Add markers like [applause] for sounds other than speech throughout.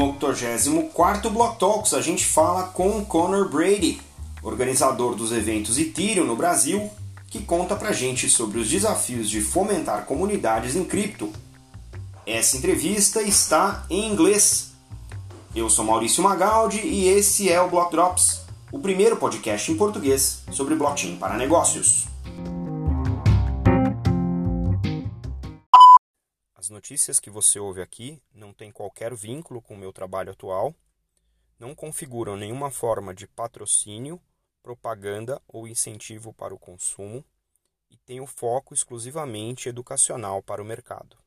No 84º Block Talks, a gente fala com Conor Brady, organizador dos eventos Ethereum no Brasil, que conta pra gente sobre os desafios de fomentar comunidades em cripto. Essa entrevista está em inglês. Eu sou Maurício Magaldi e esse é o Block Drops, o primeiro podcast em português sobre blockchain para negócios. Notícias que você ouve aqui não têm qualquer vínculo com o meu trabalho atual, não configuram nenhuma forma de patrocínio propaganda ou incentivo para o consumo e tem o foco exclusivamente educacional para o mercado.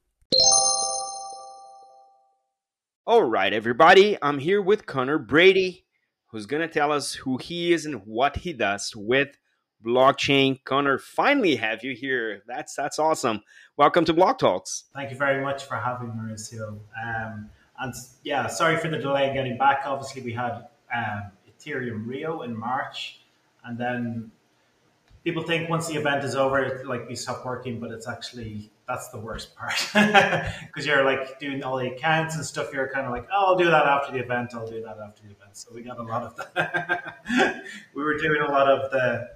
All right, everybody, I'm here with Connor Brady, who's to tell us who he is and what he does with blockchain. Connor, finally have you here. That's that's awesome. Welcome to Block Talks. Thank you very much for having me, Mauricio. Um, and yeah, sorry for the delay in getting back. Obviously, we had um, Ethereum Rio in March, and then people think once the event is over, like we stop working, but it's actually that's the worst part [laughs] because you're like doing all the accounts and stuff. You're kind of like, oh, I'll do that after the event. I'll do that after the event. So we got a lot of [laughs] that. we were doing a lot of the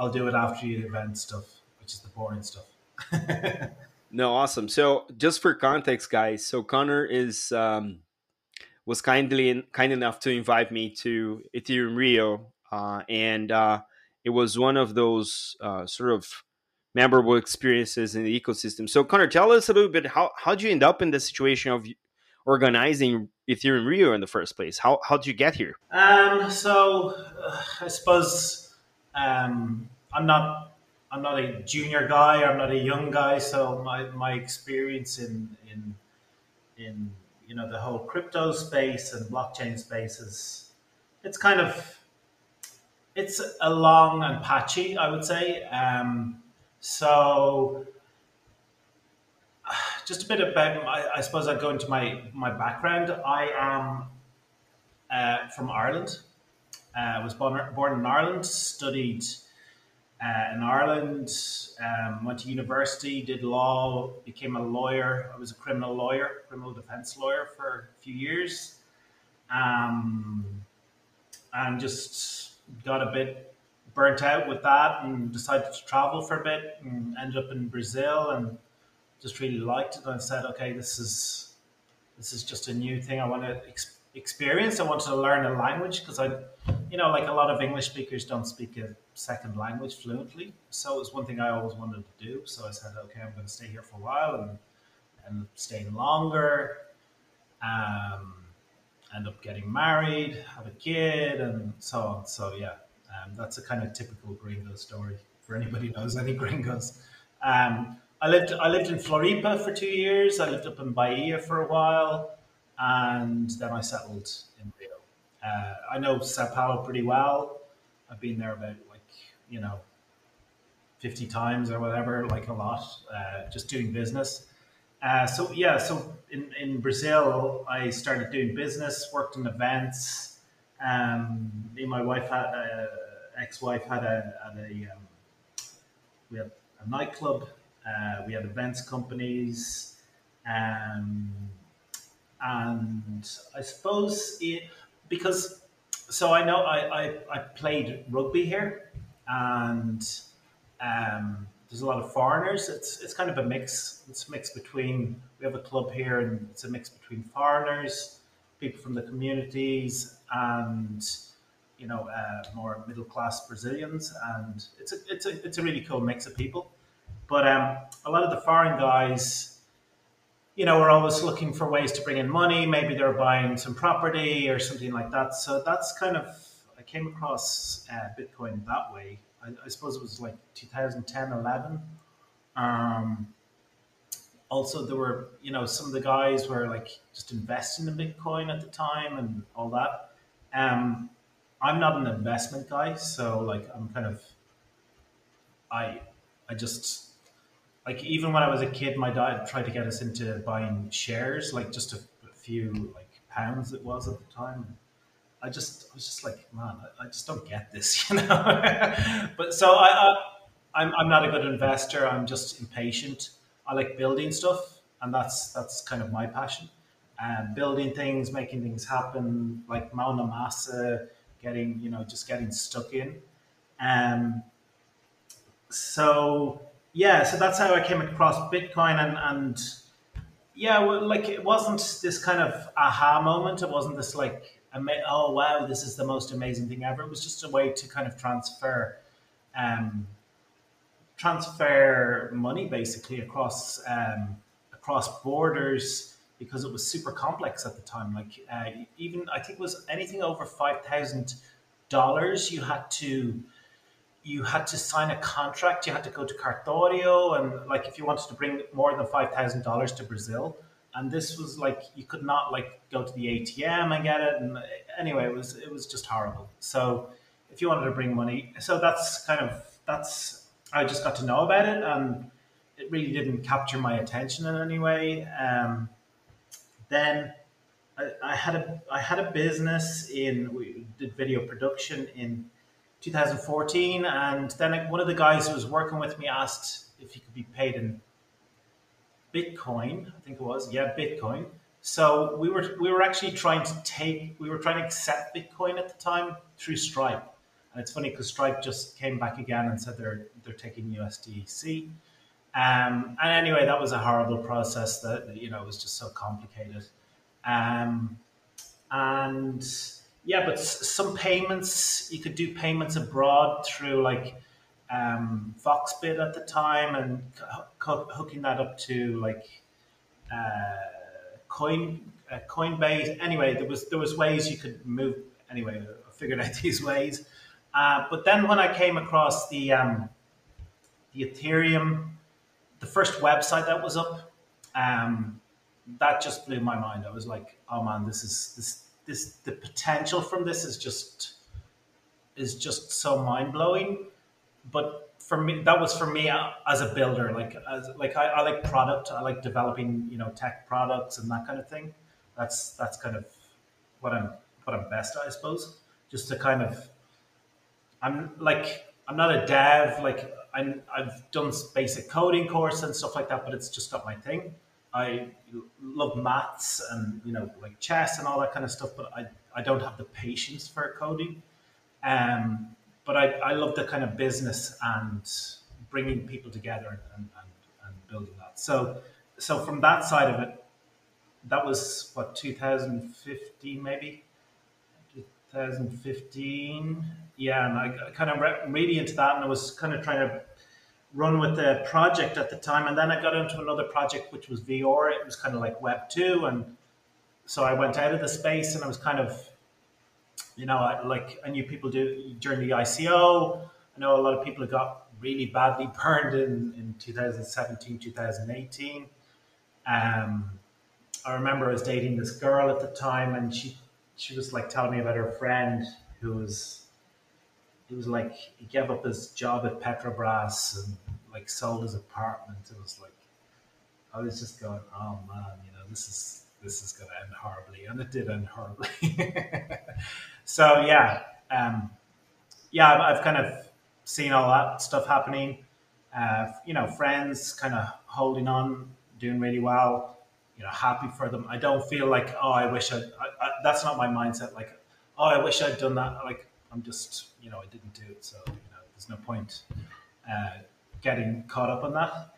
I'll do it after the event stuff, which is the boring stuff. [laughs] no, awesome. So just for context, guys, so Connor is um, was kindly kind enough to invite me to Ethereum Rio uh, and uh, it was one of those uh, sort of memorable experiences in the ecosystem. So, Connor, tell us a little bit how how did you end up in the situation of organizing Ethereum Rio in the first place? How how did you get here? Um, so, uh, I suppose um, I'm not I'm not a junior guy. I'm not a young guy. So my, my experience in in in you know the whole crypto space and blockchain space is it's kind of it's a long and patchy, I would say. Um, so, [sighs] just a bit about, I, I suppose I'd go into my, my background. I am uh, from Ireland. Uh, I was born, born in Ireland, studied uh, in Ireland, um, went to university, did law, became a lawyer. I was a criminal lawyer, criminal defense lawyer for a few years. Um, and just got a bit burnt out with that and decided to travel for a bit and ended up in Brazil and just really liked it. And I said, okay, this is this is just a new thing I want to ex- experience. I wanted to learn a language because I, you know, like a lot of English speakers don't speak a second language fluently. So it was one thing I always wanted to do. So I said, okay, I'm going to stay here for a while and and staying longer. Um, end up getting married, have a kid, and so on. So yeah, um, that's a kind of typical gringo story for anybody who knows any gringos. Um, I lived I lived in Floripa for two years. I lived up in Bahia for a while, and then I settled in. Uh, I know Sao Paulo pretty well. I've been there about like you know, fifty times or whatever, like a lot, uh, just doing business. Uh, so yeah, so in, in Brazil, I started doing business, worked in events. Um, me and my wife had uh, ex-wife had a, had a um, we had a nightclub. Uh, we had events companies, um, and I suppose it, because so I know I, I, I played rugby here, and um, there's a lot of foreigners. It's it's kind of a mix. It's a mix between we have a club here, and it's a mix between foreigners, people from the communities, and you know uh, more middle class Brazilians, and it's a it's a it's a really cool mix of people. But um, a lot of the foreign guys, you know, are always looking for ways to bring in money. Maybe they're buying some property or something like that. So that's kind of I came across uh, Bitcoin that way I, I suppose it was like 2010, 11. Um, also, there were, you know, some of the guys were like just investing in Bitcoin at the time and all that. Um, I'm not an investment guy, so like I'm kind of, I, I just like even when I was a kid, my dad tried to get us into buying shares, like just a, few like pounds it was at the time. I just I was just like, man, I, I just don't get this, [laughs] you know. but so I, I I'm I'm not a good investor. I'm just impatient. I like building stuff, and that's that's kind of my passion. uh, building things, making things happen, like Mona Massa, getting you know just getting stuck in. Um, so yeah, so that's how I came across Bitcoin, and and yeah, well, like it wasn't this kind of aha moment. It wasn't this like oh wow, this is the most amazing thing ever. It was just a way to kind of transfer. Um, transfer money basically across um, across borders because it was super complex at the time. Like uh, even I think it was anything over five thousand dollars, you had to you had to sign a contract. You had to go to Cartório, and like if you wanted to bring more than five thousand dollars to Brazil, and this was like you could not like go to the ATM and get it. And anyway, it was it was just horrible. So if you wanted to bring money, so that's kind of that's I just got to know about it, and it really didn't capture my attention in any way. Um, then I, I, had a I had a business in we did video production in 2014, and then one of the guys who was working with me asked if he could be paid in Bitcoin. I think it was yeah, Bitcoin. So we were we were actually trying to take we were trying to accept Bitcoin at the time through Stripe, and it's funny because Stripe just came back again and said they're they're taking USDC. Um, and anyway, that was a horrible process that, you know, was just so complicated. Um, and yeah, but some payments, you could do payments abroad through like um, Foxbit at the time and hooking that up to like uh, Coin, uh, Coinbase. Anyway, there was, there was ways you could move. Anyway, I figured out [laughs] these ways. Uh, but then when I came across the, um, the Ethereum the first website that was up, um, that just blew my mind. I was like, oh man, this is this this the potential from this is just is just so mind blowing. But for me, that was for me uh, as a builder. Like as like I, I like product. I like developing you know tech products and that kind of thing. That's that's kind of what I'm what I'm best at, I suppose. Just to kind of I'm like I'm not a dev. Like i have done basic coding course and stuff like that, but it's just not my thing. I love maths and you know like chess and all that kind of stuff, but I, I don't have the patience for coding. Um, but I, I love the kind of business and bringing people together and, and, and building that. So so from that side of it, that was what 2015 maybe 2015 yeah and i kind of re- really into that and i was kind of trying to run with the project at the time and then i got into another project which was vr it was kind of like web 2 and so i went out of the space and i was kind of you know I, like i knew people do during the ico i know a lot of people got really badly [laughs] burned in, in 2017 2018 um, i remember i was dating this girl at the time and she she was like telling me about her friend who was he was like he gave up his job at Petrobras and like sold his apartment. It was like I was just going, oh man, you know, this is this is going to end horribly, and it did end horribly. [laughs] so yeah, um, yeah, I've, I've, kind of seen all that stuff happening. Uh, you know, friends kind of holding on, doing really well you know happy for them. I don't feel like oh I wish I, I, I that's not my mindset. Like oh I wish I'd done that. Like I'm just you know I didn't do it, so you know there's no point uh, getting caught up on that.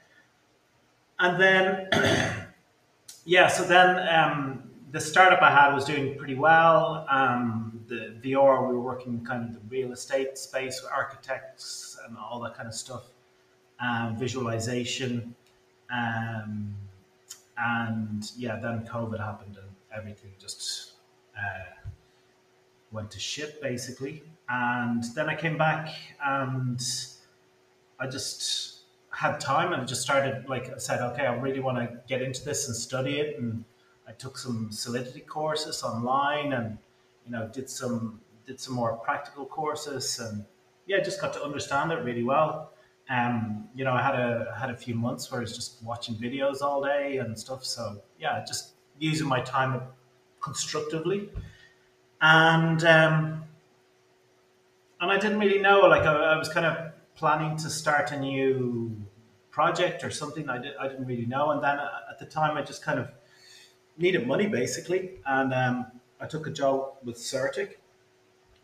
And then [clears throat] yeah, so then um, the startup I had was doing pretty well. Um, the VR we were working kind of the real estate space, with architects and all that kind of stuff, um, visualization. Um, and yeah, then COVID happened and everything just uh, went to shit basically. And then I came back and I just had time and just started like I said, okay, I really want to get into this and study it. And I took some Solidity courses online and you know did some did some more practical courses and yeah, just got to understand it really well. Um, you know, I had a had a few months where I was just watching videos all day and stuff. So yeah, just using my time constructively, and um, and I didn't really know. Like I, I, was kind of planning to start a new project or something. I did I didn't really know, and then at the time I just kind of needed money basically, and um, I took a job with CertiK,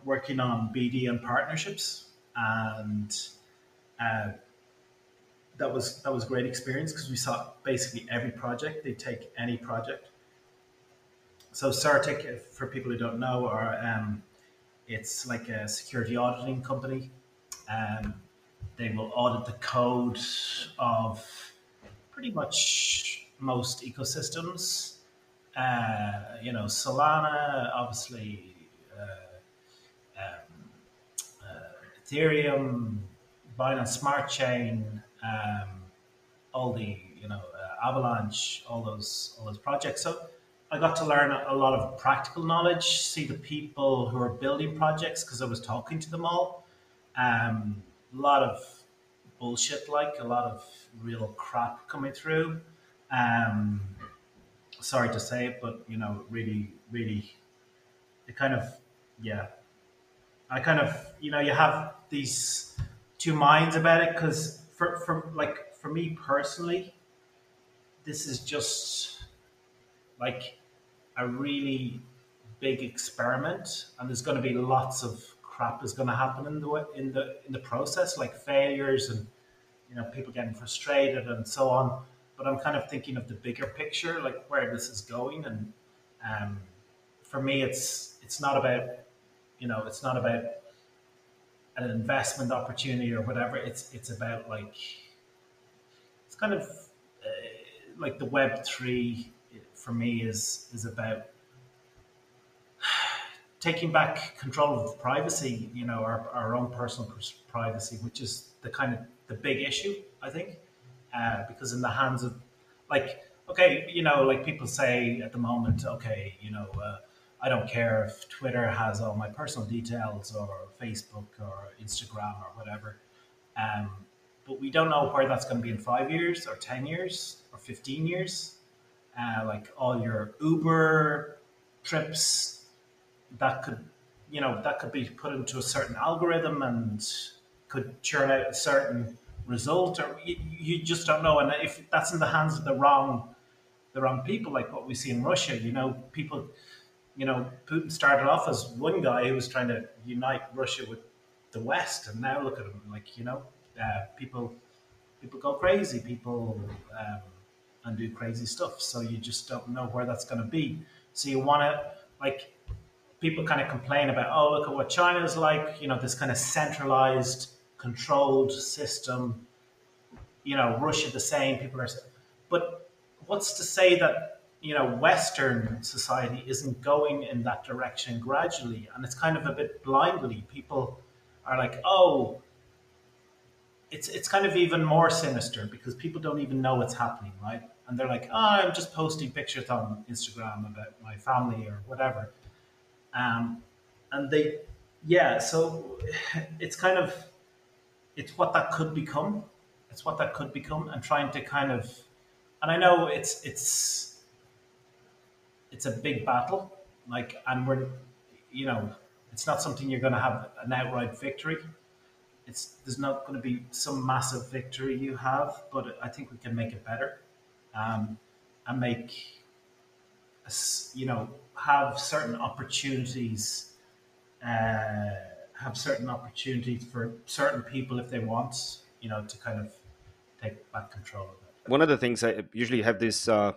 working on BD and partnerships, and uh, that was that was a great experience because we saw basically every project. They take any project. So CertiK, for people who don't know, are um, it's like a security auditing company. Um, they will audit the code of pretty much most ecosystems. Uh, you know, Solana, obviously, uh, um, uh, Ethereum, Binance Smart Chain, um, all the you know uh, Avalanche, all those all those projects. So I got to learn a lot of practical knowledge, see the people who are building projects because I was talking to them all. Um, a lot of bullshit, like a lot of real crap coming through. Um, sorry to say it, but you know, really, really, it kind of, yeah. I kind of, you know, you have these two minds about it because for, for like for me personally, this is just like a really big experiment, and there's going to be lots of crap is going to happen in the in the in the process, like failures and you know people getting frustrated and so on. But I'm kind of thinking of the bigger picture, like where this is going, and um, for me, it's it's not about you know it's not about an investment opportunity or whatever. It's it's about like it's kind of uh, like the Web three for me is is about [sighs] taking back control of privacy, you know, our, our own personal privacy, which is the kind of the big issue, I think, uh, because in the hands of, like, okay, you know, like people say at the moment, okay, you know, uh, I don't care if Twitter has all my personal details or Facebook or Instagram or whatever. Um, but we don't know where that's going to be in five years or 10 years or 15 years. Uh, like all your Uber trips, that could, you know, that could be put into a certain algorithm and could churn out a certain result, or you, you just don't know. And if that's in the hands of the wrong, the wrong people, like what we see in Russia, you know, people, you know, Putin started off as one guy who was trying to unite Russia with the West, and now look at him, like you know, uh, people, people go crazy, people. Um, and do crazy stuff. So you just don't know where that's going to be. So you want to like people kind of complain about, oh, look at what China is like. You know, this kind of centralized, controlled system. You know, Russia the same. People are, but what's to say that you know Western society isn't going in that direction gradually, and it's kind of a bit blindly. People are like, oh, it's it's kind of even more sinister because people don't even know what's happening, right? And they're like, oh, I'm just posting pictures on Instagram about my family or whatever. Um, and they, yeah, so [sighs] it's kind of, it's what that could become. It's what that could become, and trying to kind of, and I know it's it's it's a big battle, like, and we're, you know, it's not something you're going to have an outright victory it's there's not going to be some massive victory you have, but I think we can make it better, um, and make, you know, have certain opportunities, uh, have certain opportunities for certain people if they want, you know, to kind of take back control of it. One of the things I usually have this uh,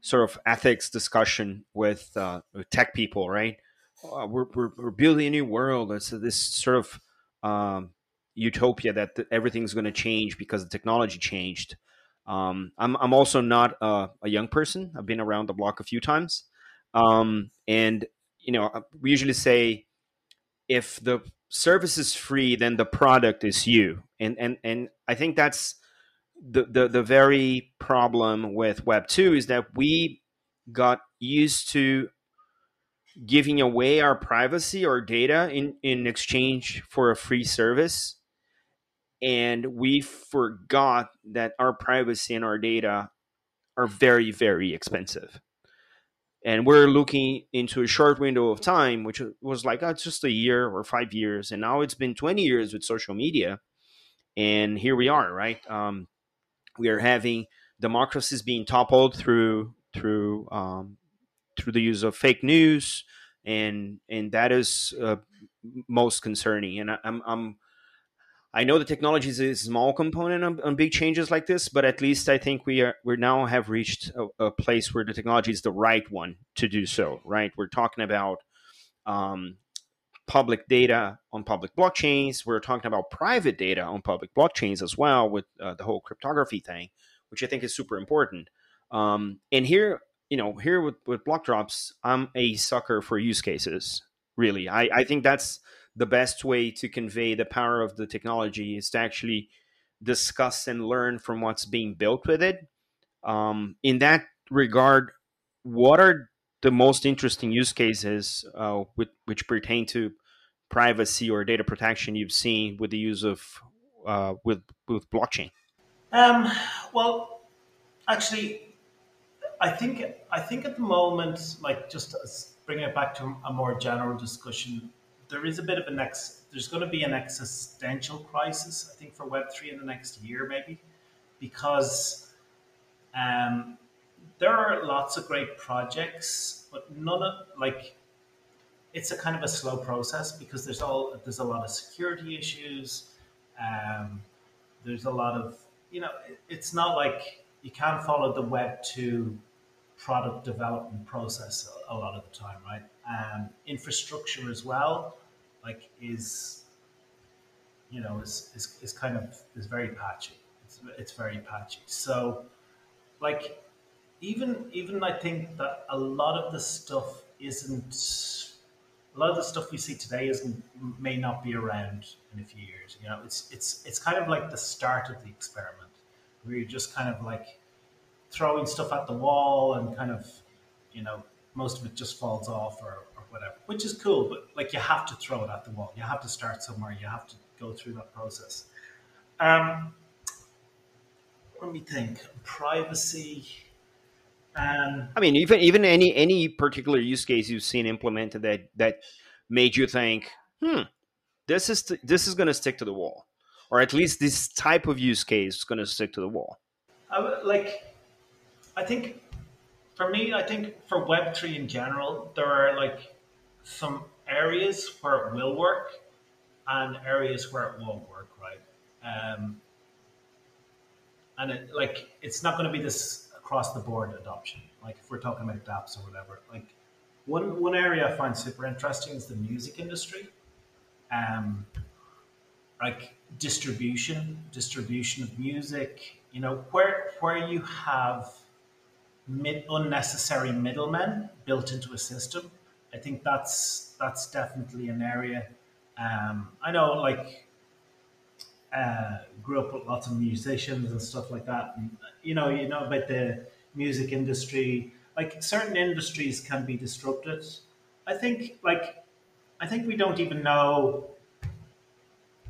sort of ethics discussion with, uh, with tech people, right? Uh, we're, we're, we're, building a new world. It's this sort of um, utopia that th- everything's going to change because the technology changed. Um, I'm, I'm also not a, a, young person. I've been around the block a few times. Um, and, you know, uh, we usually say if the service is free, then the product is you. And, and, and I think that's the, the, the very problem with Web 2 is that we got used to giving away our privacy or data in, in exchange for a free service and we forgot that our privacy and our data are very very expensive and we're looking into a short window of time which was like oh, just a year or five years and now it's been 20 years with social media and here we are right um, we are having democracies being toppled through through um, through the use of fake news, and and that is uh, most concerning. And I, I'm, I'm I know the technology is a small component on, on, big changes like this, but at least I think we are we now have reached a, a, place where the technology is the right one to do so. Right, we're talking about um, public data on public blockchains. We're talking about private data on public blockchains as well with uh, the whole cryptography thing, which I think is super important. Um, and here, you know, here with, with block drops, I'm a sucker for use cases. Really, I, I think that's the best way to convey the power of the technology is to actually discuss and learn from what's being built with it. Um, in that regard, what are the most interesting use cases uh, with, which pertain to privacy or data protection you've seen with the use of uh, with with blockchain? Um, well, actually, I think I think at the moment, like just bringing it back to a more general discussion, there is a bit of an ex. There's going to be an existential crisis, I think, for Web three in the next year, maybe, because um, there are lots of great projects, but none of like it's a kind of a slow process because there's all there's a lot of security issues. Um, there's a lot of you know, it, it's not like you can't follow the Web two product development process a, a lot of the time, right? Um, infrastructure as well like is you know is, is, is kind of is very patchy. It's, it's very patchy. So like even even i think that a lot of the stuff isn't a lot of the stuff we see today isn't may not be around in a few years you know? It's it's it's kind of like the start of the experiment where you're just kind of like throwing stuff at the wall and kind of you know most of it just falls off or whatever, which is cool. But like you have to throw it at the wall. You have to start somewhere. You have to go through that process. Um, let me think. Privacy. Um, I mean, even even any any particular use case you've seen implemented that that made you think, hmm, this is this is going to stick to the wall, or at least this type of use case is going to stick to the wall. I, like, I think for me, I think for Web three in general, there are like some areas where it will work and areas where it won't work, right? Um, and it, like it's not going to be this across the board adoption. Like if we're talking about dApps or whatever, like one one area I find super interesting is the music industry. Um, like distribution, distribution of music. You know where where you have mid, unnecessary middlemen built into a system I think that's that's definitely an area. Um, I know, like, uh, grew up with lots of musicians and stuff like that, and you know, you know about the music industry. Like, certain industries can be disrupted. I think, like, I think we don't even know.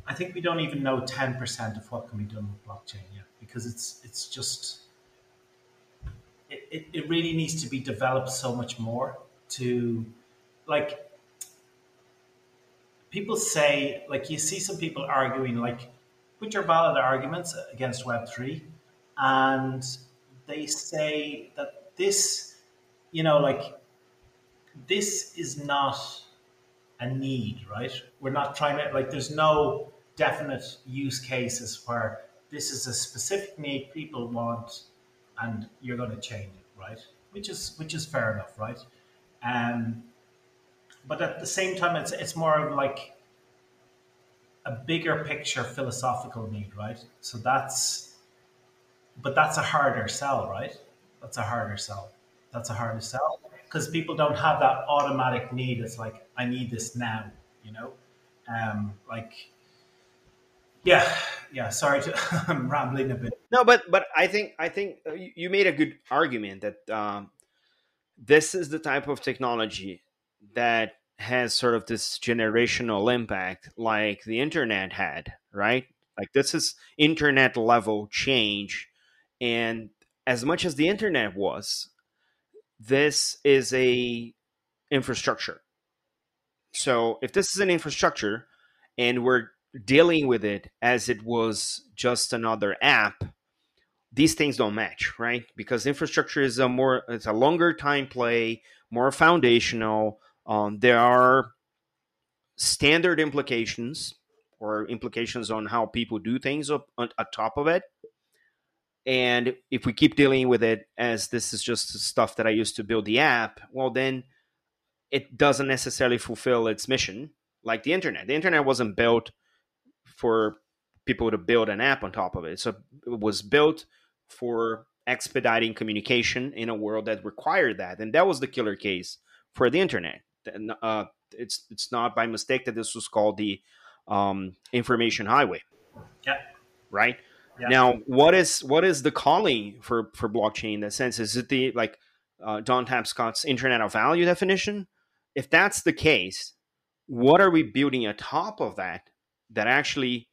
I think we don't even know ten percent of what can be done with blockchain yet, because it's it's just it, it, it really needs to be developed so much more to like people say like you see some people arguing like which are valid arguments against web3 and they say that this you know like this is not a need right? We're not trying to like there's no definite use cases where this is a specific need people want and you're going to change it right? Which is which is fair enough right? Um but at the same time, it's it's more of like a bigger picture philosophical need, right? So that's, but that's a harder sell, right? That's a harder sell. That's a harder sell because people don't have that automatic need. It's like I need this now, you know, um, like. Yeah, yeah. Sorry, to, [laughs] I'm rambling a bit. No, but but I think I think uh, you made a good argument that um, this is the type of technology that has sort of this generational impact like the internet had, right? Like this is internet level change. And as much as the internet was, this is a infrastructure. So if this is an infrastructure and we're dealing with it as it was just another app, these things don't match, right? Because infrastructure is a more it's a longer time play, more foundational. Um, there are standard implications or implications on how people do things up on, on top of it. And if we keep dealing with it as this is just stuff that I used to build the app, well, then it doesn't necessarily fulfill its mission like the internet. The internet wasn't built for people to build an app on top of it. So it was built for expediting communication in a world that required that, and that was the killer case for the internet. And, uh, it's it's not by mistake that this was called the um, information highway. Yeah. Right. Yeah. Now, what is what is the calling for for blockchain in that sense? Is it the like uh, Don Tapscott's Internet of Value definition? If that's the case, what are we building atop of that that actually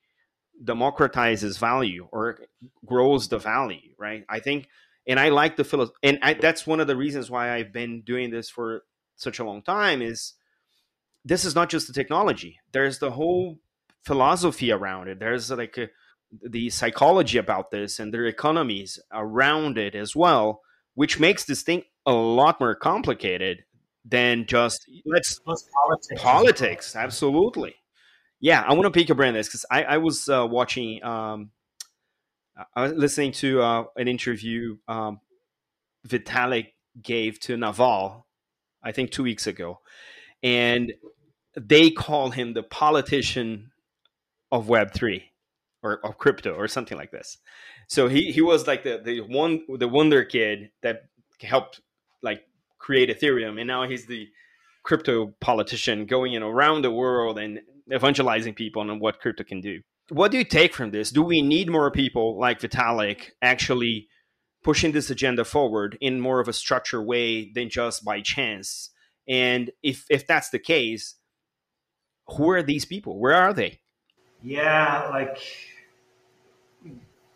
democratizes value or grows the value, right? I think, and I like the philosophy, and I, that's one of the reasons why I've been doing this for such a long time. Is this is not just the technology? There's the whole philosophy around it. There's like a, the psychology about this, and their economies around it as well, which makes this thing a lot more complicated than just let's politics. Politics, absolutely yeah, I want to pick your brain this because I, I was uh, watching, um, I was listening to uh, an interview um, Vitalik gave to Naval, I think two weeks ago, and they call him the politician of Web three or of crypto or something like this. So he, he was like the, the one the wonder kid that helped like create Ethereum, and now he's the crypto politician going in around the world and evangelizing people on what crypto can do. What do you take from this? Do we need more people like Vitalik actually pushing this agenda forward in more of a structured way than just by chance? And if if that's the case, who are these people? Where are they? Yeah, like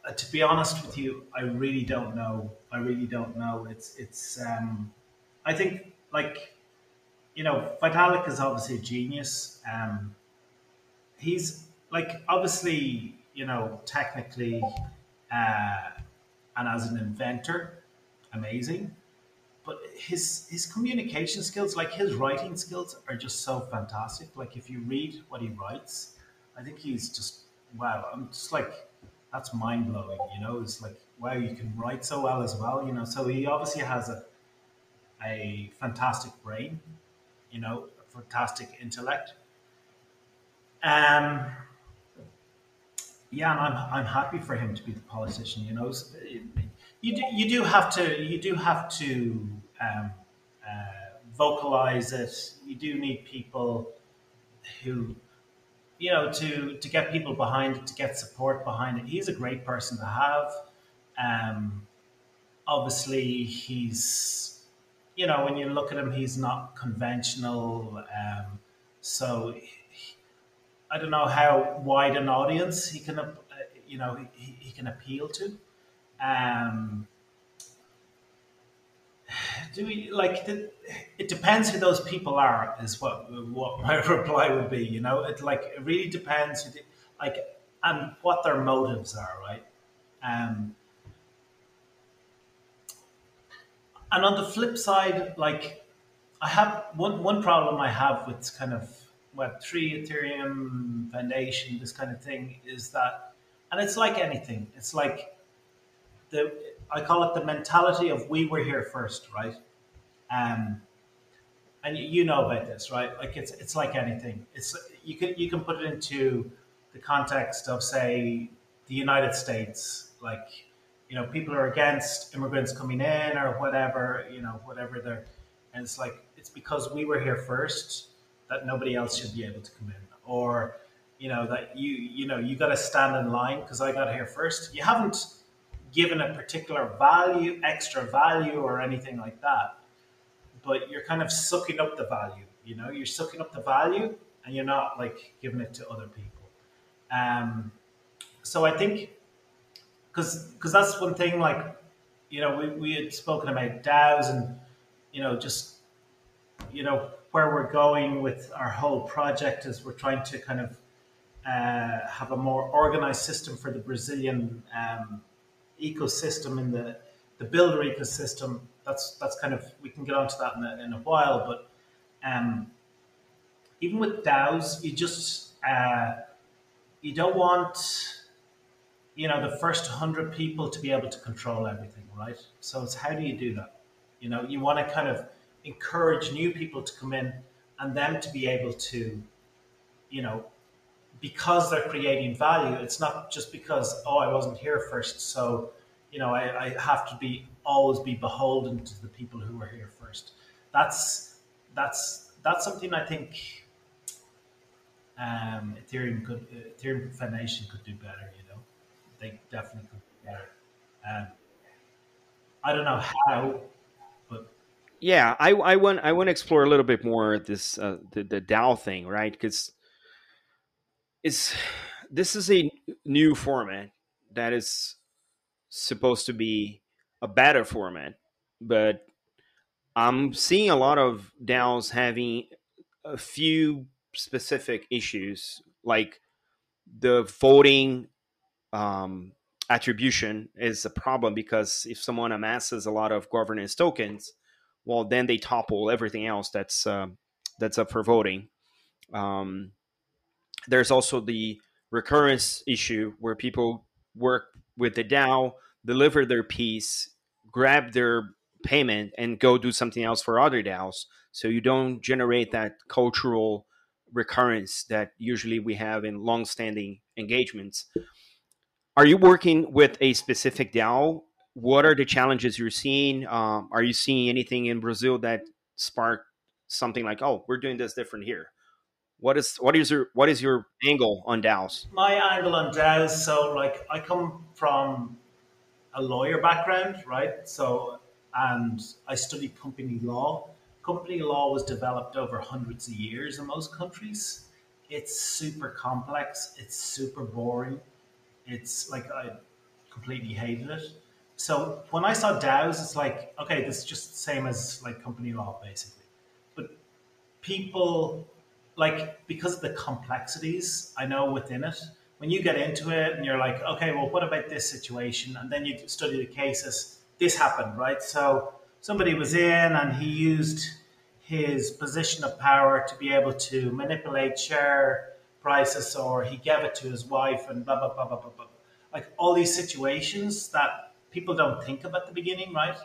uh, to be honest with you, I really don't know. I really don't know. It's it's. Um, I think like you know, Vitalik is obviously a genius. Um, he's like obviously you know technically uh, and as an inventor, amazing. But his his communication skills, like his writing skills, are just so fantastic. Like if you read what he writes, I think he's just wow. I'm just like that's mind blowing. You know, it's like wow, you can write so well as well. You know, so he obviously has a a fantastic brain. You know, fantastic intellect um, yeah, and I'm, I'm happy for him to be the politician. You know, you do, you do have to you do have to um, uh, vocalize it. You do need people who, you know, to to get people behind it, to get support behind it. He's a great person to have. Um, obviously, he's you know when you look at him, he's not conventional. Um, so I don't know how wide an audience he can, uh, you know, he, he can appeal to. Um, do we like the, it depends who those people are is what what [laughs] my reply would be you know it like it really depends they, like and what their motives are right um and on the flip side like i have one one problem i have with kind of Web3, Ethereum, Foundation, this kind of thing is that, and it's like anything, it's like the, I call it the mentality of we were here first, right? Um, and you know about this, right? Like it's, it's like anything. It's, you can, you can put it into the context of say the United States, like, you know, people are against immigrants coming in or whatever, you know, whatever they're, and it's like, it's because we were here first that nobody else should be able to come in. Or you know that you you know you got to stand in line because i got here first. You haven't given a particular value extra value or anything like that. But you're kind of sucking up the value you know? You're sucking up the value and you're not like giving it to other people. Um so i think because because that's one thing like you know we, we had spoken about DAOs and you know just you know where we're going with our whole project is we're trying to kind of uh, have a more organized system for the Brazilian um, ecosystem in the the builder ecosystem. That's that's kind of we can get onto that in a, in a while, but um, even with DAOs, you just uh, you don't want you know the first hundred people to be able to control everything, right? So it's how do you do that? You know, you want to kind of encourage new people to come in and them to be able to, you know, because they're creating value. It's not just because oh I wasn't here first, so you know I, I have to be always be beholden to the people who were here first. That's that's that's something I think um, Ethereum could Ethereum Foundation could do better. You know, they definitely could do better. Um, I don't know how, yeah, I, I want I want to explore a little bit more this uh, the the DAO thing, right? Because it's this is a new format that is supposed to be a better format, but I'm seeing a lot of DAOs having a few specific issues, like the voting um, attribution is a problem because if someone amasses a lot of governance tokens, well, then they topple everything else that's uh, that's up for voting. Um, there's also the recurrence issue where people work with the DAO, deliver their piece, grab their payment, and go do something else for other DAOs. So you don't generate that cultural recurrence that usually we have in long-standing engagements. Are you working with a specific DAO? What are the challenges you're seeing? Um, are you seeing anything in Brazil that sparked something like, "Oh, we're doing this different here"? What is what is your what is your angle on DAOs? My angle on DAOs, so like I come from a lawyer background, right? So and I studied company law. Company law was developed over hundreds of years in most countries. It's super complex. It's super boring. It's like I completely hated it. So when I saw DAOs, it's like okay, this is just the same as like company law basically. But people like because of the complexities I know within it, when you get into it and you're like, okay, well, what about this situation? And then you study the cases, this happened, right? So somebody was in and he used his position of power to be able to manipulate share prices or he gave it to his wife and blah, blah, blah, blah, blah, blah. Like all these situations that people don't think of at the beginning, right?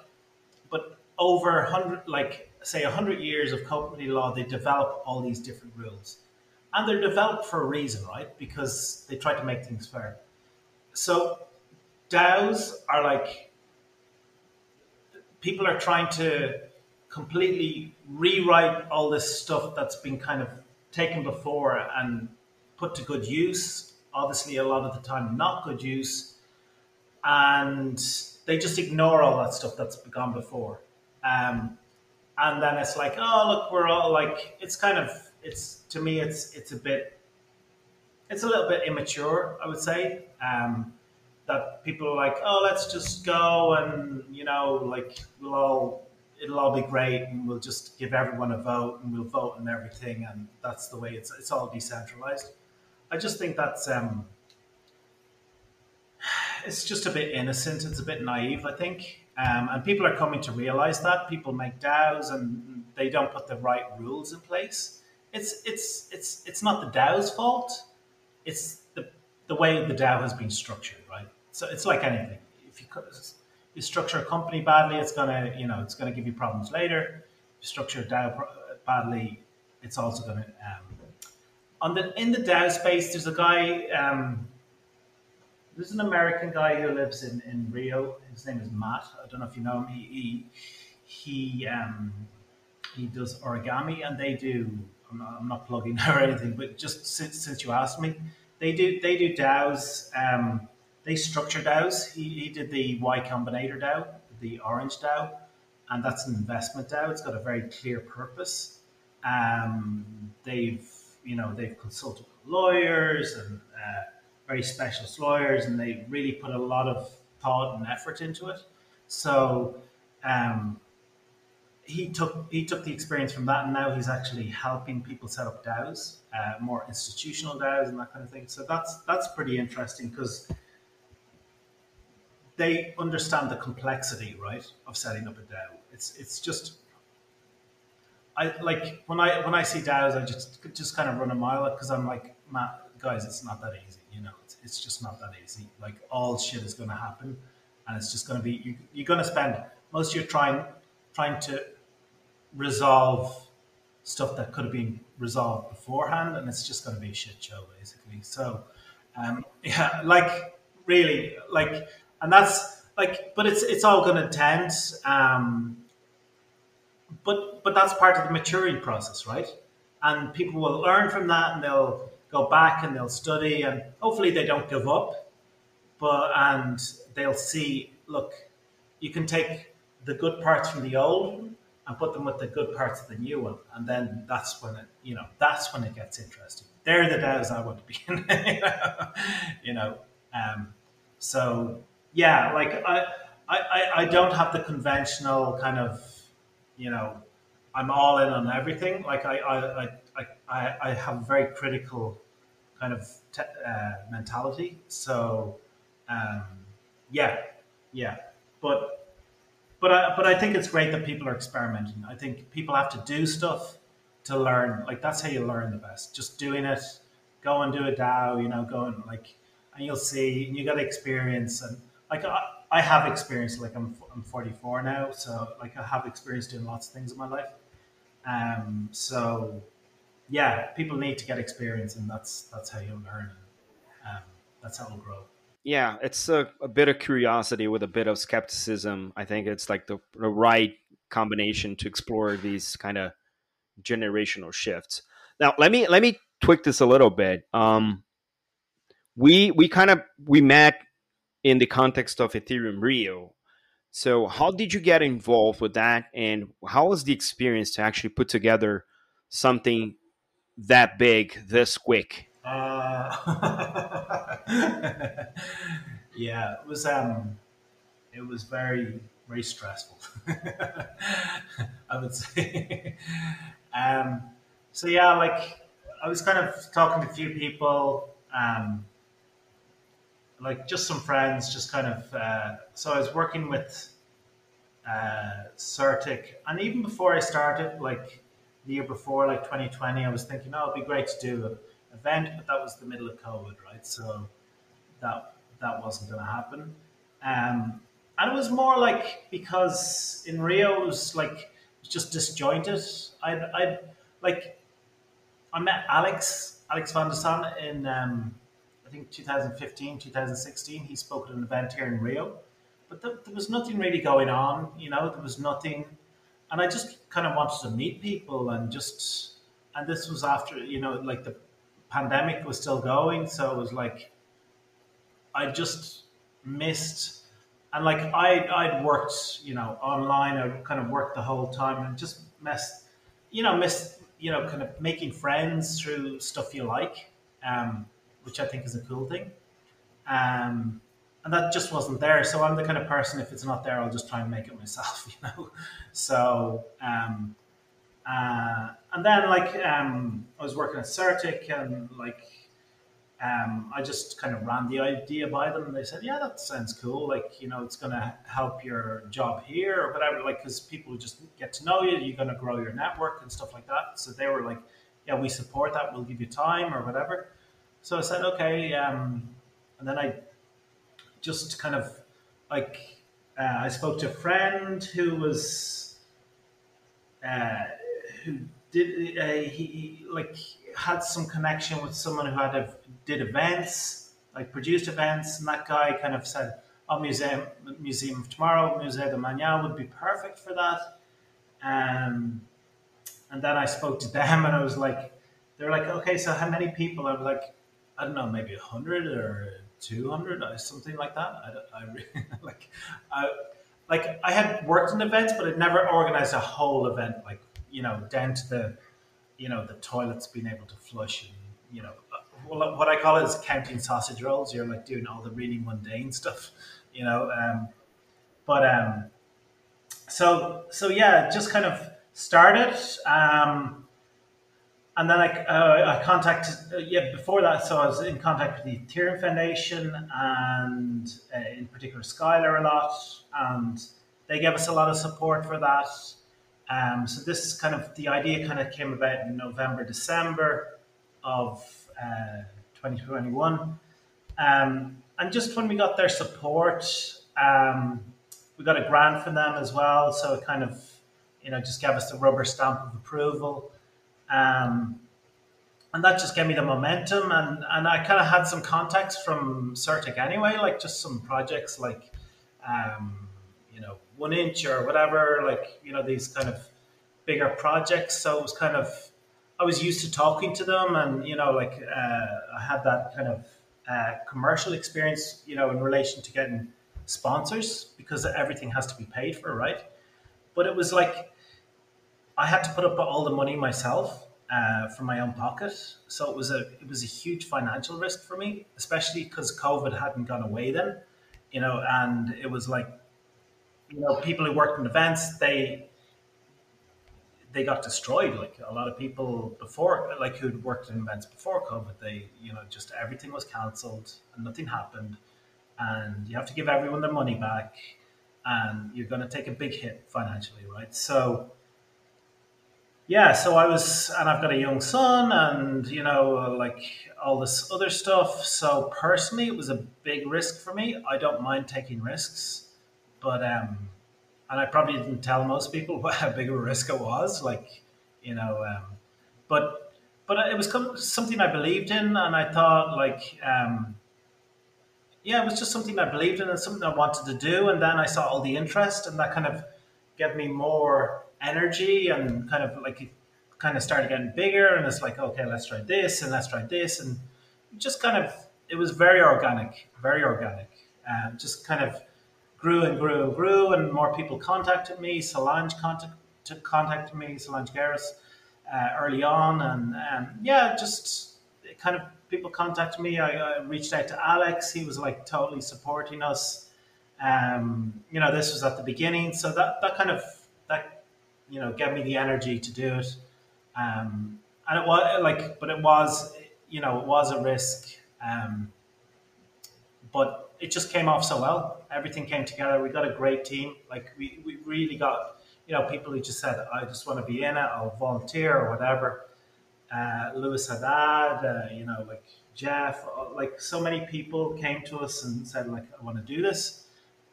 But over 100, like say 100 years of company law, they develop all these different rules. And they're developed for a reason, right? Because they try to make things fair. So DAOs are like people are trying to completely rewrite all this stuff that's been kind of taken before and put to good use. Obviously, a lot of the time, not good use. And they just ignore all that stuff that's gone before. Um, and then it's like, oh look, we're all like, it's kind of, it's to me, it's it's a bit, it's a little bit immature, I would say. Um, that people are like, oh, let's just go and you know, like we'll all, it'll all be great, and we'll just give everyone a vote, and we'll vote on everything, and that's the way it's it's all decentralized. I just think that's um, it's just a bit innocent. It's a bit naive, I think. Um, and people are coming to realize that people make DAOs and they don't put the right rules in place. It's it's it's it's not the DAO's fault. It's the the way the DAO has been structured, right? So it's like anything. If you you structure a company badly, it's gonna you know it's gonna give you problems later. If you structure a DAO badly, it's also gonna um, on the in the DAO space. There's a guy. Um, there's an American guy who lives in, in Rio. His name is Matt. I don't know if you know him. He he he, um, he does origami, and they do. I'm not, I'm not plugging [laughs] or anything, but just since, since you asked me, they do they do DAOs. Um, they structure DAOs. He, he did the Y Combinator DAO, the Orange DAO, and that's an investment DAO. It's got a very clear purpose. Um, they've you know they've consulted lawyers and. Uh, very specialist lawyers, and they really put a lot of thought and effort into it. So um, he took he took the experience from that, and now he's actually helping people set up DAOs, uh, more institutional DAOs, and that kind of thing. So that's that's pretty interesting because they understand the complexity, right, of setting up a DAO. It's it's just I like when I when I see DAOs, I just just kind of run a mile because I'm like, Matt, guys, it's not that easy. It's, just not that easy. Like all shit is going to happen, and it's just going to be you, you're going to spend most of your trying trying to resolve stuff that could have been resolved beforehand, and it's just going to be a shit show basically. So, um, [laughs] yeah, like really, like, and that's like, but it's it's all going to tend. Um, but but that's part of the maturing process, right? And people will learn from that, and they'll go back and they'll study, and hopefully they don't give up. But and they'll see, look, you can take the good parts from the old and put them with the good parts of the new one, and then that's when it, you know, that's when it gets interesting. They're the DAOs I want to be in, [laughs] you know. Um, so yeah, like I, I, I don't have the conventional kind of you know, I'm all in on everything. Like I, I, I, I, I have a very critical kind of te- uh, mentality. So, um, yeah, yeah, but, but I, but I think it's great that people are experimenting. I think people have to do stuff to learn. Like that's how you learn the best. Just doing it. Go and do a DAO. You know, go and like, and you'll see. And you got experience and like. I, I have experience. Like I'm I'm 44 now, so like I have experience doing lots of things in my life. Um, so yeah, people need to get experience, and that's that's how you learn. Um, that's how we'll grow. Yeah, it's a, a, bit of curiosity with a bit of skepticism. I think it's like the, the right combination to explore these kind of generational shifts. Now, let me let me tweak this a little bit. Um, we we kind of we met in the context of Ethereum Rio. So, how did you get involved with that, and how was the experience to actually put together something that big this quick? Uh, [laughs] yeah, it was um, it was very very stressful. [laughs] I would say. um, so yeah, like I was kind of talking to a few people. Um, like just some friends, just kind of. Uh, so I was working with uh, CertiK, and even before I started, like the year before, like 2020, I was thinking, oh, it'd be great to do an event, but that was the middle of COVID, right? So that that wasn't going to happen. Um, and it was more like because in Rio it was like it was just disjointed. I I like I met Alex Alex Van de Sande in um, I think 2015, 2016, he spoke at an event here in Rio. But th- there was nothing really going on, you know, there was nothing. And I just kind of wanted to meet people and just, and this was after, you know, like the pandemic was still going. So it was like, I just missed, and like I, I'd worked, you know, online, I kind of worked the whole time and just missed, you know, missed, you know, kind of making friends through stuff you like. Um, which I think is a cool thing. Um, and that just wasn't there. So I'm the kind of person, if it's not there, I'll just try and make it myself, [laughs] you know. So, um, uh, and then like um, I was working at CertiK, and like um, I just kind of ran the idea by them, and they said, "Yeah, that sounds cool. Like you know, it's going to help your job here or whatever. Like because people just get to know you, you're going to grow your network and stuff like that." So they were like, "Yeah, we support that. We'll give you time or whatever." So I said, okay. Um, and then I just kind of like, uh, I spoke to a friend who was, uh, who did, uh, he, like had some connection with someone who had a, did events, like produced events. And that guy kind of said, oh, Museum, Museum of Tomorrow, Museo de Mañana would be perfect for that. Um, and then I spoke to them [laughs] and I was like, they're like, okay, so how many people? I was like, I don't know, maybe a hundred or two hundred or something like that. I, I really, [laughs] like, I, like I had worked in events, but I'd never organized a whole event, like you know, down to the, you know, the toilets being able to flush and you know, well, what I call it is counting sausage rolls. You're like doing all the really mundane stuff, you know. Um, but um, so so yeah, just kind of started. Um, and then I, uh, I contacted uh, yeah before that so I was in contact with the Ethereum Foundation and uh, in particular Skylar a lot and they gave us a lot of support for that. Um, so this kind of the idea kind of came about in November December of uh, 2021 um, and just when we got their support um, we got a grant from them as well so it kind of you know just gave us the rubber stamp of approval um, and that just gave me the momentum. And, and I kind of had some contacts from CertiK anyway, like just some projects like, um, you know, 1inch or whatever, like, you know, these kind of bigger projects. So it was kind of, I was used to talking to them and, you know, like uh, I had that kind of uh, commercial experience, you know, in relation to getting sponsors because everything has to be paid for, right? But it was like, I had to put up all the money myself uh, from my own pocket. So it was a it was a huge financial risk for me, especially because COVID hadn't gone away then, you know, and it was like, you know, people who worked in events they they got destroyed. Like a lot of people before, like who'd worked in events before COVID, they you know just everything was cancelled and nothing happened, and you have to give everyone their money back, and you're going to take a big hit financially, right? So yeah, so I was, and I've got a young son, and you know, like all this other stuff. So personally, it was a big risk for me. I don't mind taking risks, but um, and I probably didn't tell most people [laughs] how big of a risk it was. Like, you know, um, but but it was something I believed in, and I thought like, um, yeah, it was just something I believed in and something I wanted to do. And then I saw all the interest, and that kind of gave me more energy and kind of like kind of started getting bigger and it's like okay let's try this and let's try this and just kind of it was very organic very organic. And just kind of grew and grew and grew and more people contacted me. Solange contact, contacted me solange Gueiros uh, early on and um, yeah just kind of people contacted me. I, I, reached out to alex. He was like totally supporting us. Um, you know this was at the beginning. So that that kind of you know, get me the energy to do it. Um, and it was like, but it was, you know, it was a risk. Um, but it just came off so well. Everything came together. We got a great team. Like we, we really got, you know, people who just said, I just want to be in it. I'll volunteer or whatever. Uh, Lewis Haddad, uh, you know, like Jeff, like so many people came to us and said, like, I want to do this.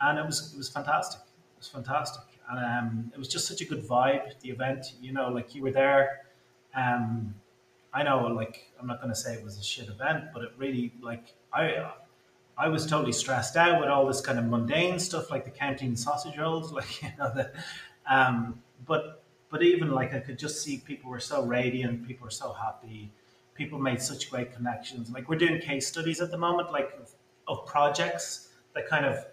And it was, it was fantastic. It was fantastic and um, it was just such a good vibe. The event, you know, like you were there. Um, I know, like I'm not going to say it was a shit event, but it really, like I, I was totally stressed out with all this kind of mundane stuff, like the counting sausage rolls, [laughs] like you know the, um, but but even like I could just see people were so radiant, people were so happy, people made such great connections. Like we're doing case studies at the moment, like of, of projects that kind of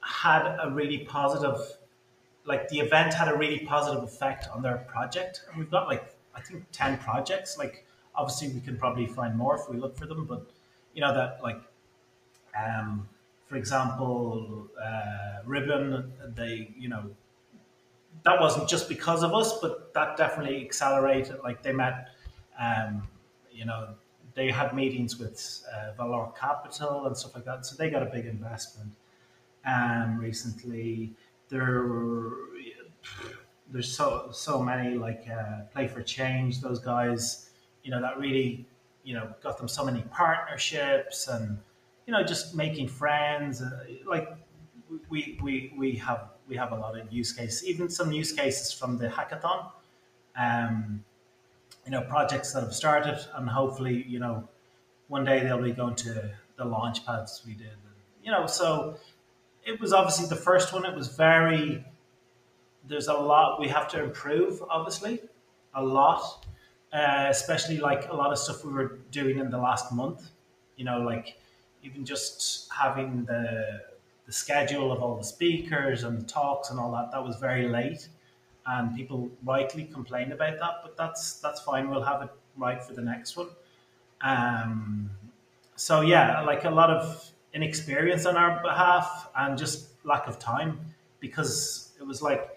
had a really positive like the event had a really positive effect on their project. And we've got like I think ten projects. Like obviously we can probably find more if we look for them, but you know that like um, for example, uh, Ribbon, they you know that wasn't just because of us, but that definitely accelerated. Like they met, um, you know, they had meetings with uh, Valor Capital and stuff like that, so they got a big investment. Um, recently, there there's so so many like uh, play for change those guys you know that really you know got them so many partnerships and you know just making friends uh, like we we we have we have a lot of use cases even some use cases from the hackathon um you know projects that have started and hopefully you know one day they'll be going to the launch pads we did and, you know so it was obviously the first one. It was very. There's a lot we have to improve, obviously, a lot, uh, especially like a lot of stuff we were doing in the last month. You know, like even just having the the schedule of all the speakers and the talks and all that. That was very late, and people rightly complained about that. But that's that's fine. We'll have it right for the next one. Um, so yeah, like a lot of inexperience on our behalf and just lack of time because it was like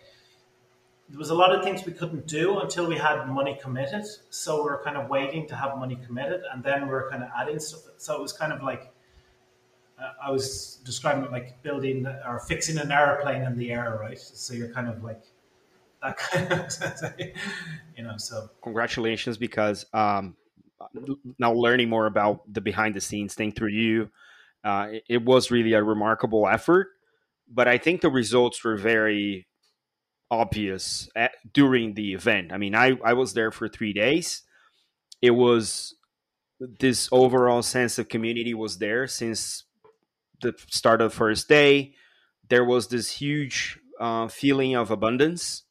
there was a lot of things we couldn't do until we had money committed. So we are kind of waiting to have money committed, and then we are kind of adding stuff. So it was kind of like uh, I was describing it like building or fixing an airplane in the air, right? So you're kind of like that [laughs] kind of, [laughs] you know. So congratulations, because um, now learning more about the behind the scenes thing through you, uh, it, was really a remarkable effort. But I think the results were very obvious at, during the event. I mean, I, I was there for three days. It was this overall sense of community was there since the start of the first day. There was this huge uh, feeling of abundance,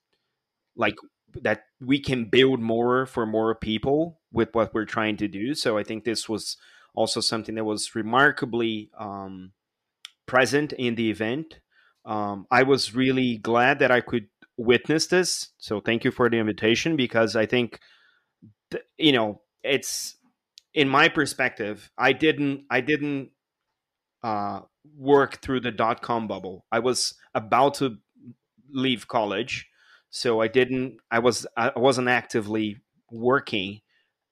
like that we can build more for more people with what we're trying to do. So I think this was also something that was remarkably um, present in the event. Um, I was really glad that I could witness this. So thank you for the invitation because I think, th- you know, it's in my perspective. I didn't. I didn't uh, work through the dot com bubble. I was about to leave college, so I didn't. I was. I wasn't actively working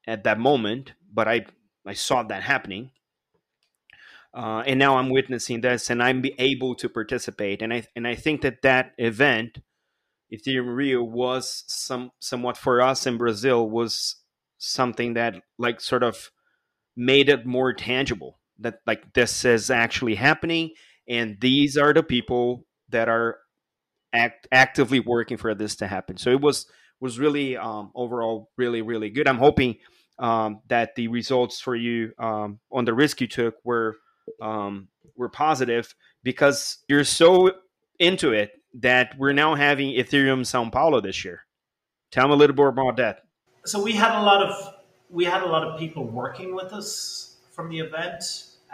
at that moment, but I I saw that happening. Uh, and now I'm witnessing this, and I'm able to participate. And I and I think that that event, Ethereum Rio, was some somewhat for us in Brazil was something that like sort of made it more tangible that like this is actually happening and these are the people that are act, actively working for this to happen so it was was really um, overall really really good i'm hoping um, that the results for you um, on the risk you took were um, were positive because you're so into it that we're now having ethereum sao paulo this year. Tell me a little more about that. So we had a lot of we had a lot of people working with us from the event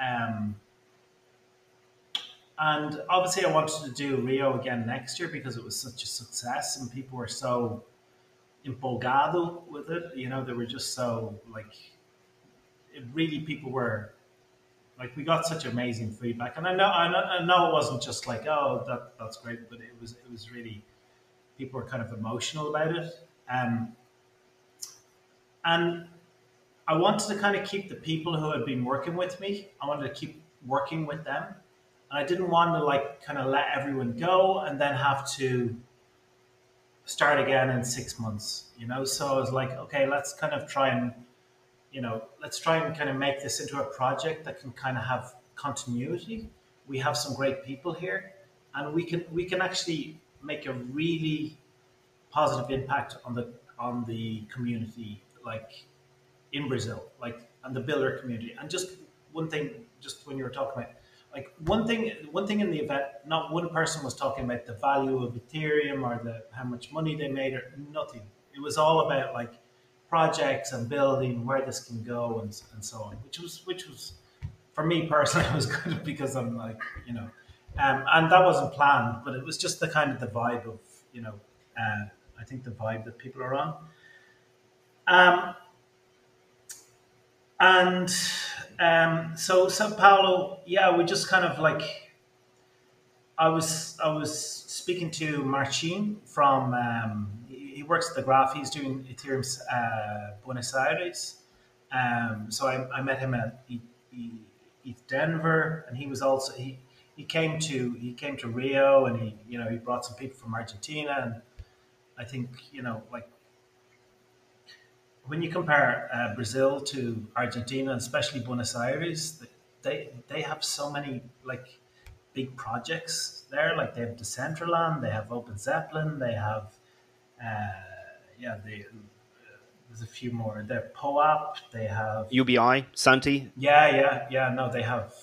um, and obviously, I wanted to do Rio again next year because it was such a success and people were so empolgado with it. You know, they were just so like, it really people were like, we got such amazing feedback. And I know, I know, I know it wasn't just like, oh, that that's great, but it was it was really people were kind of emotional about it. Um, and I wanted to kind of keep the people who had been working with me. I wanted to keep working with them, and I didn't want to like kind of let everyone go and then have to start again in six months. You know, so I was like, okay, let's kind of try and you know, let's try and kind of make this into a project that can kind of have continuity. We have some great people here, and we can we can actually make a really positive impact on the on the community like in Brazil, like and the builder community. And just one thing, just when you were talking about, like one thing, one thing in the event, not one person was talking about the value of Ethereum or the how much money they made or nothing. It was all about like projects and building where this can go and, and so on, which was which was for me personally [laughs] was good because I'm like you know, um, and that wasn't planned, but it was just the kind of the vibe of you know, uh, I think the vibe that people are on. Um, and um, so Sao Paulo, yeah, we just kind of like I was I was speaking to Marcin from um, he works at the Graph. He's doing Ethereum uh, Buenos Aires. Um, so I, I, met him at ETHDenver, and he was also he he came to he came to Rio, and he you know he brought some people from Argentina, and I think you know like when you compare uh, Brazil to Argentina, and especially Buenos Aires, they they have so many like big projects there. Like they have Decentraland, they have OpenZeppelin, they have uh, yeah, they, uh, there's a few more. They're POAP, they have UBI, Santi. Yeah, yeah, yeah. No, they have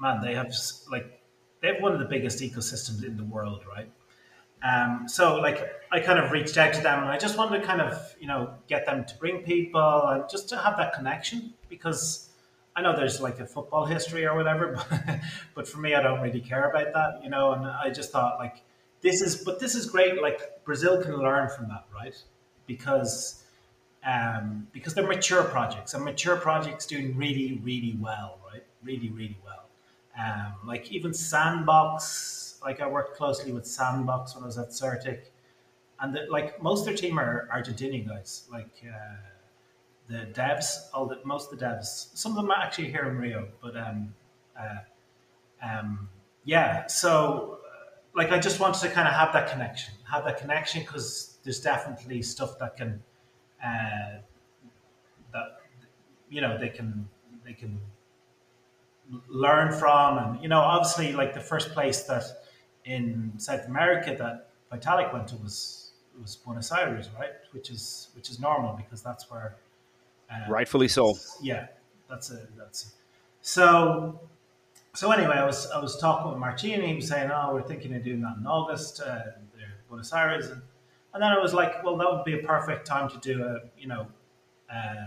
man, they have like they have one of the biggest ecosystems in the world, right? Um, so like I kind of reached out to them and I just wanted to kind of, you know, get them to bring people and just to have that connection because I know there's like a football history or whatever, [laughs] but, but for me, I don't really care about that, you know, and I just thought like this is, but this is great. Like Brazil can learn from that, right? Because, um, because they're mature projects and mature projects doing really, really well, right? Really, really well. Um, like even Sandbox, like I worked closely with Sandbox when I was at CertiK. and the, like most of their team are Argentinian guys. Like uh, the devs, all the most of the devs. Some of them are actually here in Rio, but um, uh, um, yeah. So uh, like I just wanted to kind of have that connection, have that connection because there's definitely stuff that can uh, that you know they can they can learn from and you know obviously like the first place that in South America that Vitalik went to was was Buenos Aires right? Which is which is normal because that's where uh, rightfully so. Yeah that's a that's a, so so anyway I was I was talking with Martin he was saying oh we're thinking of doing that in August uh, Buenos Aires. And, and then I was like well that would be a perfect time to do a you know uh,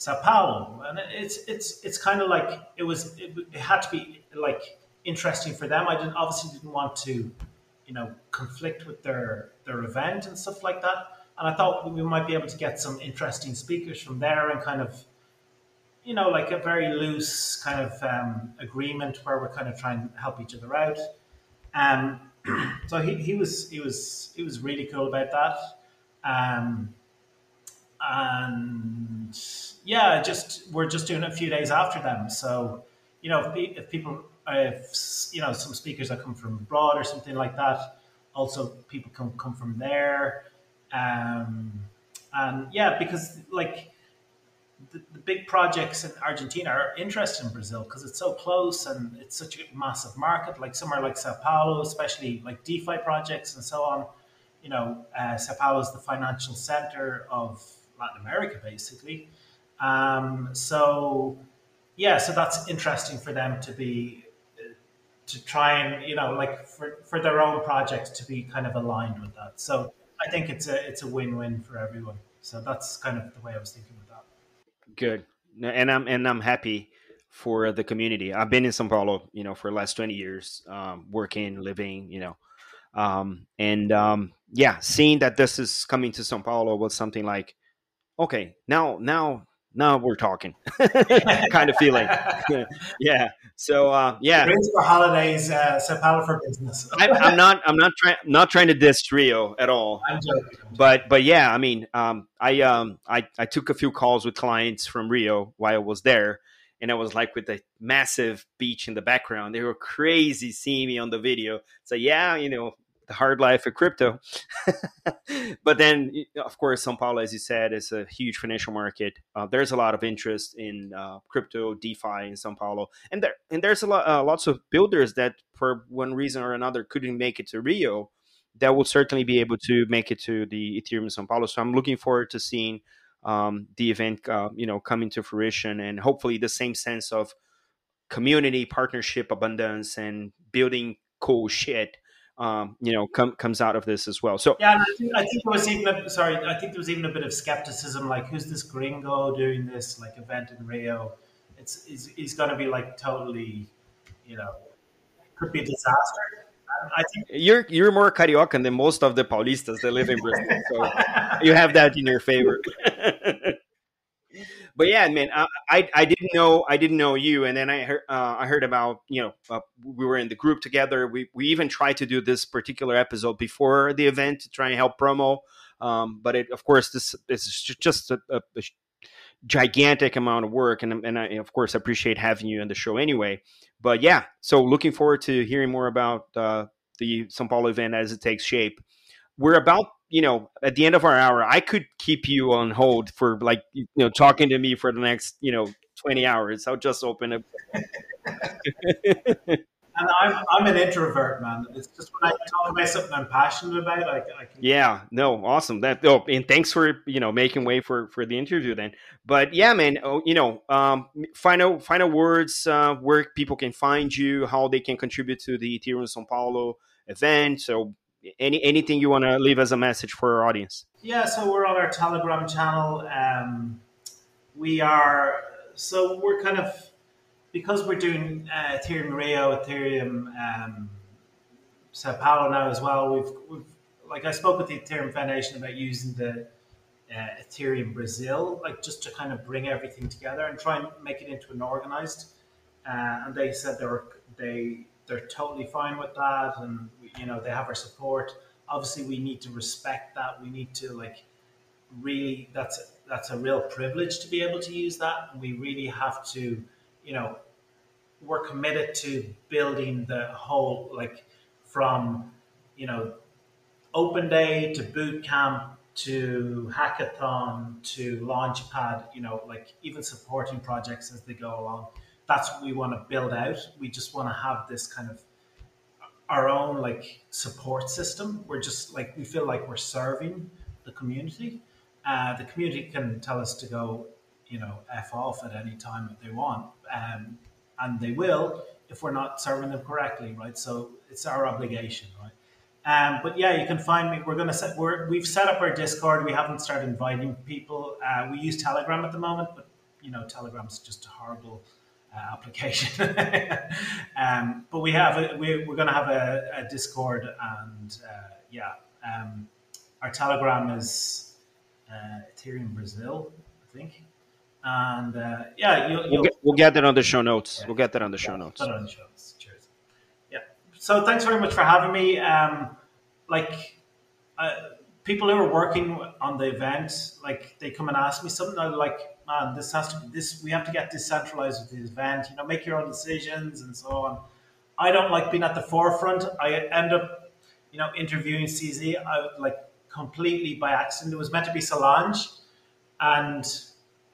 Sao Paulo, and it's it's it's kind of like it was. It, it, had to be like interesting for them. I didn't obviously didn't want to, you know, conflict with their their event and stuff like that. And I thought we might be able to get some interesting speakers from there and kind of, you know, like a very loose kind of um, agreement where we're kind of trying to help each other out. Um, [clears throat] so he, he was he was he was really cool about that. Um, and yeah, just we're just doing it a few days after them. So you know, if, if people, if you know, some speakers that come from abroad or something like that, also people can come from there. Um, and yeah, because like the, the, big projects in Argentina are interested in Brazil because it's so close and it's such a massive market. Like somewhere like Sao Paulo, especially like DeFi projects and so on. You know, uh, Sao Paulo is the financial center of Latin America, basically. Um, so, yeah, so that's interesting for them to be to try and you know like for, for their own project to be kind of aligned with that. So I think it's a it's a win win for everyone. So that's kind of the way I was thinking of that. Good, and I'm and I'm happy for the community. I've been in São Paulo, you know, for the last twenty years, um, working, living, you know, um, and um, yeah, seeing that this is coming to São Paulo was something like okay, now now now we're talking [laughs] kind of feeling. [laughs] yeah. So uh, yeah. For holidays, uh, Sao Paulo for business. [laughs] I, am not. I'm not trying. Not trying to diss Rio at all. I'm joking. But but yeah, I mean, um, I um, I I took a few calls with clients from Rio while I was there, and I was like with the massive beach in the background. They were crazy seeing me on the video. So yeah, you know, the hard life of crypto. [laughs] but then, of course, Sao Paulo, as you said, is a huge financial market. Uh, there's a lot of interest in uh, crypto, DeFi in Sao Paulo, and there and there's a lot, uh, lots of builders that, for one reason or another, couldn't make it to Rio. That will certainly be able to make it to the Ethereum Sao Paulo. So I'm looking forward to seeing um, the event, uh, you know, coming to fruition, and hopefully the same sense of community partnership abundance and building cool shit um, you know, com- comes out of this as well. So yeah, I think, I think, there was even a, sorry, I think there was even a bit of skepticism, like who's this gringo doing this like event in Rio? It's he's, he's going to be like totally, you know, could be a disaster. I think you're you're more carioca than most of the Paulistas that live in Brazil, so you have that in your favor. [laughs] but yeah, man, I, I, I didn't know I didn't know you, and then I heard uh, I heard about you know uh, we were in the group together. We we even tried to do this particular episode before the event to try and help promo. Um, but it, of course, this this is just a, a, a, gigantic amount of work, and and I of course appreciate having you on the show anyway. But yeah, so looking forward to hearing more about uh, the Sao Paulo event as it takes shape. We're about you know, at the end of our hour, I could keep you on hold for like, you know, talking to me for the next, you know, 20 hours. I'll just open it. [laughs] and I'm, I'm an introvert, man. It's just when I talk about something I'm passionate about, I, I can. Yeah, no, awesome. That oh, and thanks for you know making way for for the interview then. But yeah, man, oh, you know, um, final final words uh, where people can find you, how they can contribute to the Ethereum Sao Paulo event. So any anything you want to leave as a message for our audience? Yeah, so we're on our Telegram channel. Um, we are so we're kind of because we're doing uh, Ethereum Rio, Ethereum um, Sao Paulo now as well. We've, we've like I spoke with the Ethereum Foundation about using the uh, Ethereum Brazil, like just to kind of bring everything together and try and make it into an organized. Uh, and they said they were they they're totally fine with that, and you know they have our support. obviously we need to respect that. We need to like really that's that's a real privilege to be able to use that. And we really have to, you know, we're committed to building the whole like from you know open day to boot camp to hackathon to launchpad you know like even supporting projects as they go along that's what we want to build out we just want to have this kind of our own like support system we're just like we feel like we're serving the community uh, the community can tell us to go you know f off at any time that they want um, and they will if we're not serving them correctly right so it's our obligation right um, but yeah, you can find me. We're to set. We're, we've set up our Discord. We haven't started inviting people. Uh, we use Telegram at the moment, but you know, Telegram's just a horrible uh, application. [laughs] um, but we have. A, we, we're going to have a, a, Discord, and uh, yeah, um, our Telegram is uh, Ethereum Brazil, I think. And uh, yeah, you'll, you'll, we'll, get, we'll get that on the show notes. Yeah, we'll get that on the show notes. Put it on the show notes Cheers. Yeah. so thanks very much for having me. Um, like uh, people who are working on the event, like they come and ask me something. I'm like, man, this has to be this. We have to get decentralized with the event. You know, make your own decisions and so on. I don't like being at the forefront. I end up, you know, interviewing CZ. I like completely by accident. It was meant to be Solange, and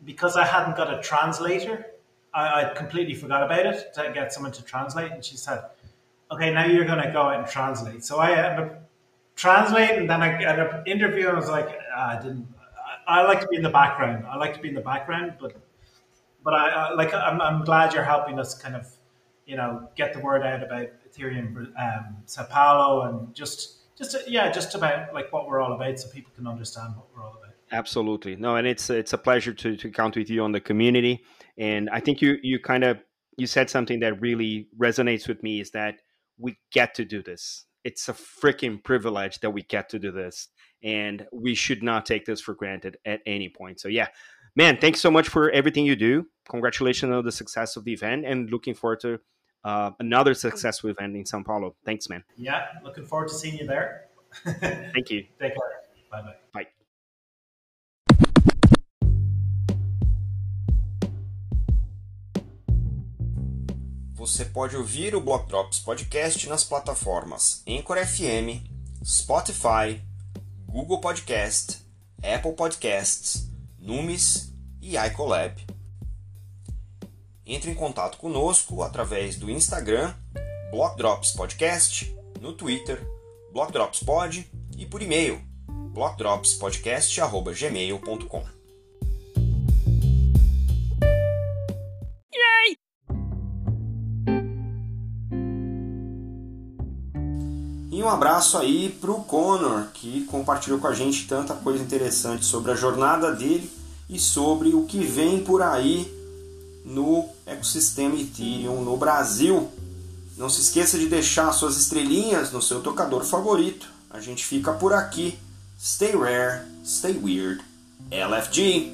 because I hadn't got a translator, I, I completely forgot about it to get someone to translate. And she said okay, now you're going to go out and translate. So I end up translating, and then I end up interviewing. I was like, ah, I didn't. I, like to be in the background. I like to be in the background, but but I, I like. I'm, I'm glad you're helping us kind of, you know, get the word out about Ethereum, um, Sao Paulo, and just just yeah, just about like what we're all about, so people can understand what we're all about. Absolutely, no, and it's it's a pleasure to to count with you on the community. And I think you you kind of you said something that really resonates with me is that we get to do this. It's a freaking privilege that we get to do this. And we should not take this for granted at any point. So, yeah, man, thanks so much for everything you do. Congratulations on the success of the event and looking forward to uh, another successful event in Sao Paulo. Thanks, man. Yeah, looking forward to seeing you there. [laughs] Thank you. Take care. Bye bye. Bye. Você pode ouvir o Block Drops Podcast nas plataformas Anchor FM, Spotify, Google Podcast, Apple Podcasts, Numis e iColab. Entre em contato conosco através do Instagram, Block Drops Podcast, no Twitter, Block Drops Pod e por e-mail, blockdropspodcast.gmail.com. abraço aí para o Conor, que compartilhou com a gente tanta coisa interessante sobre a jornada dele e sobre o que vem por aí no ecossistema Ethereum no Brasil. Não se esqueça de deixar suas estrelinhas no seu tocador favorito. A gente fica por aqui. Stay rare, stay weird. LFG.